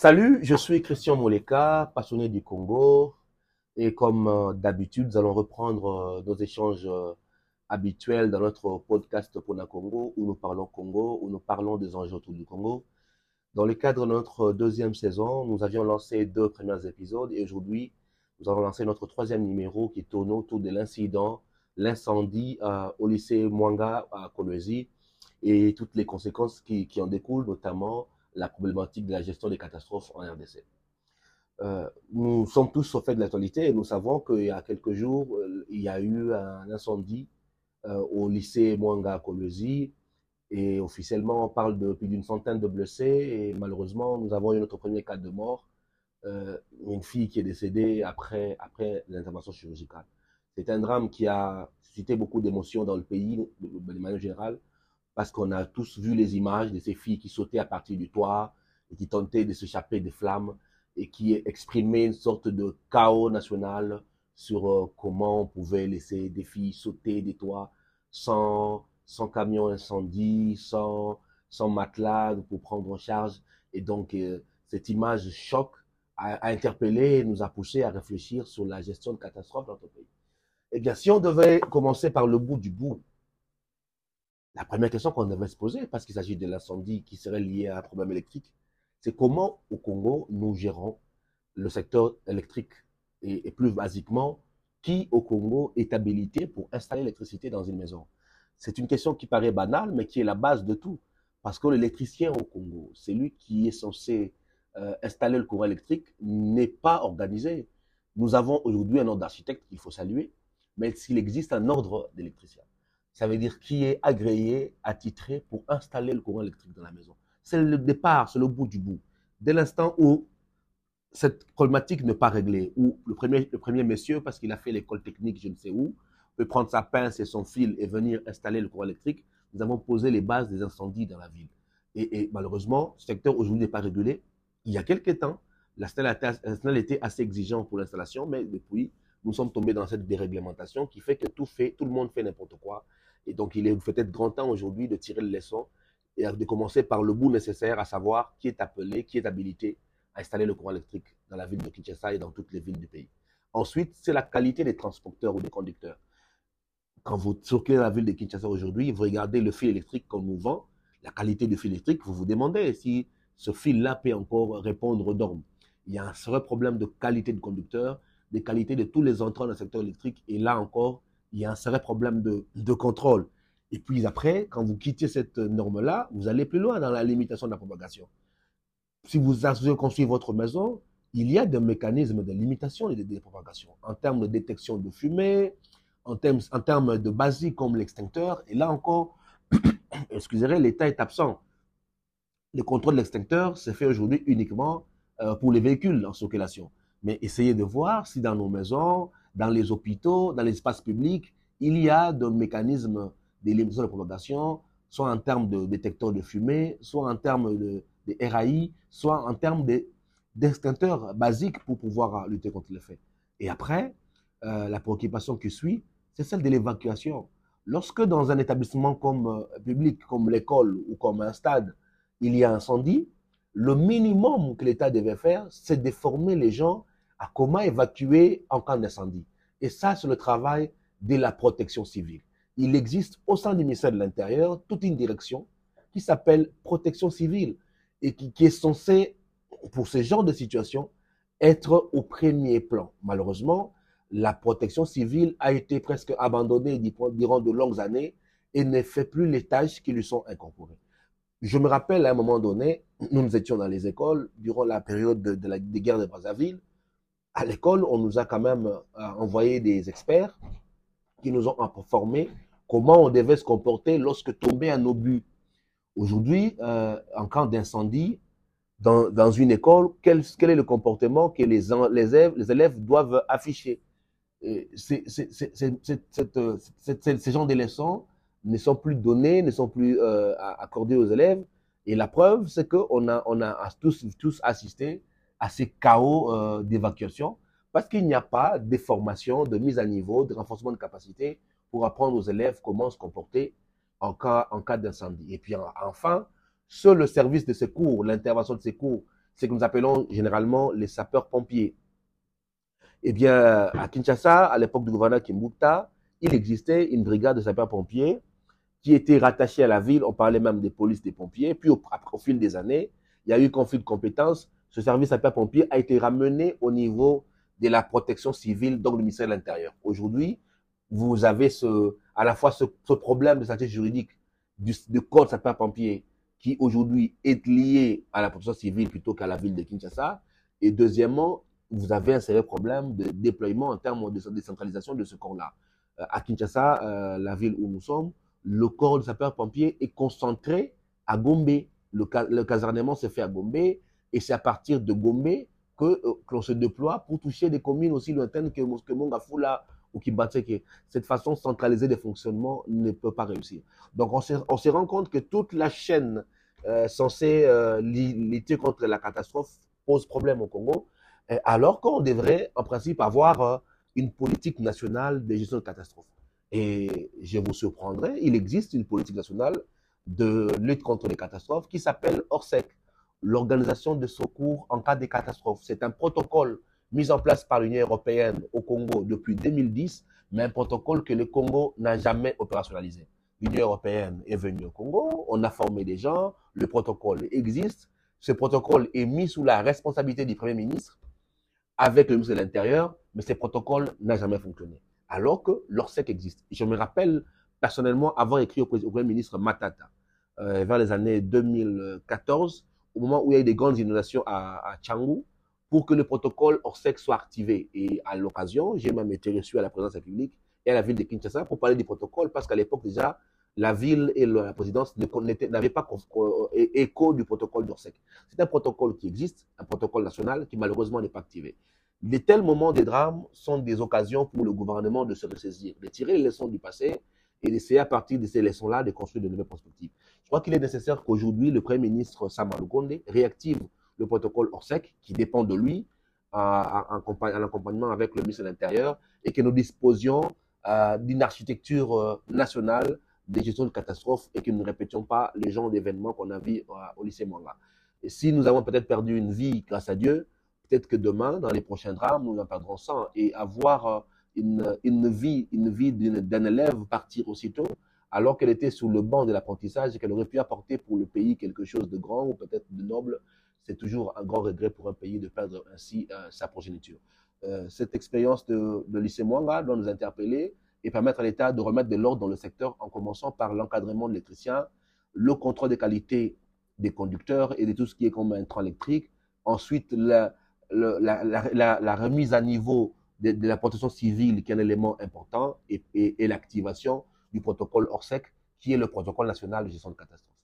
Salut, je suis Christian Moleka, passionné du Congo. Et comme euh, d'habitude, nous allons reprendre euh, nos échanges euh, habituels dans notre podcast Pona Congo, où nous parlons Congo, où nous parlons des enjeux autour du Congo. Dans le cadre de notre deuxième saison, nous avions lancé deux premiers épisodes et aujourd'hui, nous allons lancer notre troisième numéro qui tourne autour de l'incident, l'incendie au lycée Mwanga à Kolwezi et toutes les conséquences qui, qui en découlent, notamment la problématique de la gestion des catastrophes en RDC. Euh, nous sommes tous au fait de l'actualité et nous savons qu'il y a quelques jours, euh, il y a eu un incendie euh, au lycée Mwanga Kolwezi et officiellement on parle de plus d'une centaine de blessés et malheureusement nous avons eu notre premier cas de mort, une fille qui est décédée après, après l'intervention chirurgicale. C'est un drame qui a suscité beaucoup d'émotions dans le pays de manière générale parce qu'on a tous vu les images de ces filles qui sautaient à partir du toit et qui tentaient de s'échapper des flammes et qui exprimaient une sorte de chaos national sur euh, comment on pouvait laisser des filles sauter des toits sans, sans camion incendie, sans, sans matelas pour prendre en charge. Et donc, euh, cette image choc a, a, interpellé et nous a poussé à réfléchir sur la gestion de catastrophes dans notre pays. Eh bien, si on devait commencer par le bout du bout, la première question qu'on devrait se poser, parce qu'il s'agit de l'incendie qui serait lié à un problème électrique, c'est comment au Congo nous gérons le secteur électrique et, et, plus basiquement, qui au Congo est habilité pour installer l'électricité dans une maison? C'est une question qui paraît banale, mais qui est la base de tout. Parce que l'électricien au Congo, c'est lui qui est censé euh, installer le courant électrique, n'est pas organisé. Nous avons aujourd'hui un ordre d'architecte qu'il faut saluer, mais s'il existe un ordre d'électricien ça veut dire qui est agréé, attitré pour installer le courant électrique dans la maison. C'est le départ, c'est le bout du bout. Dès l'instant où cette problématique n'est pas réglée, où le premier, le premier monsieur, parce qu'il a fait l'école technique, je ne sais où, peut prendre sa pince et son fil et venir installer le courant électrique, nous avons posé les bases des incendies dans la ville. Et, et malheureusement, ce secteur aujourd'hui n'est pas régulé. Il y a quelques temps, la était assez exigeant pour l'installation, mais depuis, nous sommes tombés dans cette déréglementation qui fait que tout, fait, tout le monde fait n'importe quoi. Et donc, il est peut-être grand temps aujourd'hui de tirer le leçon et de commencer par le bout nécessaire, à savoir qui est appelé, qui est habilité à installer le courant électrique dans la ville de Kinshasa et dans toutes les villes du pays. Ensuite, c'est la qualité des transporteurs ou des conducteurs. Quand vous circulez dans la ville de Kinshasa aujourd'hui, vous regardez le fil électrique qu'on nous vend, la qualité du fil électrique, vous vous demandez si ce fil-là peut encore répondre aux normes. Il y a un vrai problème de qualité de conducteur, de qualité de tous les entrants dans le secteur électrique. Et là encore, il y a un sérieux problème de, contrôle. Et puis après, quand vous quittez cette norme-là, vous allez plus loin dans la limitation de la propagation. Si vous construit votre maison, il y a des mécanismes de limitation de, de propagation en termes de détection de fumée, en termes, en termes de basiques comme l'extincteur. Et là encore, excusez-moi, l'État est absent. Le contrôle de l'extincteur se fait aujourd'hui uniquement euh, pour les véhicules en circulation. Mais essayez de voir si dans nos maisons, dans les hôpitaux, dans l'espace public, il y a des mécanismes d'élimination de propagation, soit en termes de détecteurs de fumée, soit en termes de, RAI, soit en termes d'extincteurs basiques pour pouvoir lutter contre les faits. Et après, euh, la préoccupation qui suit, c'est celle de l'évacuation. Lorsque dans un établissement comme euh, public, comme l'école ou comme un stade, il y a incendie, le minimum que l'État devait faire, c'est de former les gens à comment évacuer en cas d'incendie. Et ça, c'est le travail de la protection civile. Il existe au sein du ministère de l'Intérieur toute une direction qui s'appelle protection civile et qui, est censée, pour ce genre de situation, être au premier plan. Malheureusement, la protection civile a été presque abandonnée durant de longues années et ne fait plus les tâches qui lui sont incorporées. Je me rappelle à un moment donné, nous nous étions dans les écoles durant la période de, de la des guerres de Brazzaville à l'école, on nous a quand même euh, envoyé des experts qui nous ont informé comment on devait se comporter lorsque tombait un obus. Aujourd'hui, euh, en cas d'incendie, dans, dans, une école, quel, quel, est le comportement que les, les, élèves, les élèves doivent afficher? Ces genres de leçons ne sont plus donnés, ne sont plus euh, accordés aux élèves. Et la preuve, c'est qu'on a, on a tous, tous assisté à ces chaos euh, d'évacuation parce qu'il n'y a pas de formation, de mise à niveau, de renforcement de capacité pour apprendre aux élèves comment se comporter en cas, en cas d'incendie. Et puis enfin, seul le service de secours, l'intervention de secours, ce que nous appelons généralement les sapeurs-pompiers. Eh bien, à Kinshasa, à l'époque du gouverneur Kimbukta, il existait une brigade de sapeurs-pompiers qui était rattachée à la ville. On parlait même des polices des pompiers. Puis, au, au fil des années, il y a eu conflit de compétences. Ce service sapeurs-pompiers a été ramené au niveau de la protection civile, donc le ministère de l'Intérieur. Aujourd'hui, vous avez à la fois ce, problème de santé juridique du, du code sapeurs-pompiers qui aujourd'hui est lié à la protection civile plutôt qu'à la ville de Kinshasa. Et deuxièmement, vous avez un sérieux problème de déploiement en termes de décentralisation de ce corps-là. Euh, à Kinshasa, euh, la ville où nous sommes, le corps de sapeurs-pompiers est concentré à Gombe. Le, le casernement se fait à Gombe et c'est à partir de Gombe que, euh, que l'on se déploie pour toucher des communes aussi lointaines que, que Mongafula ou Kibateke. Cette façon centralisée de fonctionnement ne peut pas réussir. Donc on se, on se rend compte que toute la chaîne euh, censée euh, lutter contre la catastrophe pose problème au Congo, alors qu'on devrait en principe avoir une politique nationale de gestion de catastrophe. Et je vous surprendrai, il existe une politique nationale de lutte contre les catastrophes qui s'appelle ORSEC, l'Organisation de secours en cas de catastrophe. C'est un protocole mis en place par l'Union européenne au Congo depuis 2010, mais un protocole que le Congo n'a jamais opérationnalisé. L'Union européenne est venue au Congo, on a formé des gens, le protocole existe. Ce protocole est mis sous la responsabilité du Premier ministre avec le ministre de l'Intérieur, mais ce protocole n'a jamais fonctionné. Alors que l'ORSEC existe. Je me rappelle personnellement avoir écrit au, Premier ministre Matata euh, vers les années 2014, au moment où il y a eu des grandes inondations à, à Tchangou, pour que le protocole ORSEC soit activé. Et à l'occasion, j'ai même été reçu à la présidence publique et à la ville de Kinshasa pour parler du protocole, parce qu'à l'époque déjà, la ville et la présidence n'avaient pas écho du protocole d'ORSEC. C'est un protocole qui existe, un protocole national qui malheureusement n'est pas activé. Les tels moments de drame sont des occasions pour le gouvernement de se ressaisir, de tirer les leçons du passé et d'essayer à partir de ces leçons-là de construire de nouvelles perspectives. Je crois qu'il est nécessaire qu'aujourd'hui, le Premier ministre Gonde réactive le protocole ORSEC qui dépend de lui en accompagnement avec le ministre de l'Intérieur et que nous disposions euh, d'une architecture euh, nationale de gestion de catastrophes et que nous ne répétions pas les genres d'événements qu'on a vus euh, au lycée Mwanga. Et si nous avons peut-être perdu une vie grâce à Dieu, peut-être que demain, dans les prochains drames, nous en perdrons 100 et avoir une, une vie, une vie d'un élève partir aussitôt, alors qu'elle était sur le banc de l'apprentissage et qu'elle aurait pu apporter pour le pays quelque chose de grand ou peut-être de noble, c'est toujours un grand regret pour un pays de perdre ainsi euh, sa progéniture. Euh, cette expérience de, lycée Mwanga doit nous interpeller et permettre à l'État de remettre de l'ordre dans le secteur en commençant par l'encadrement de l'électricien, le contrôle des qualités des conducteurs et de tout ce qui est comme intrant électrique. Ensuite, la, remise à niveau de, la protection civile, qui est un élément important, et, et l'activation du protocole ORSEC, qui est le protocole national de gestion de catastrophe.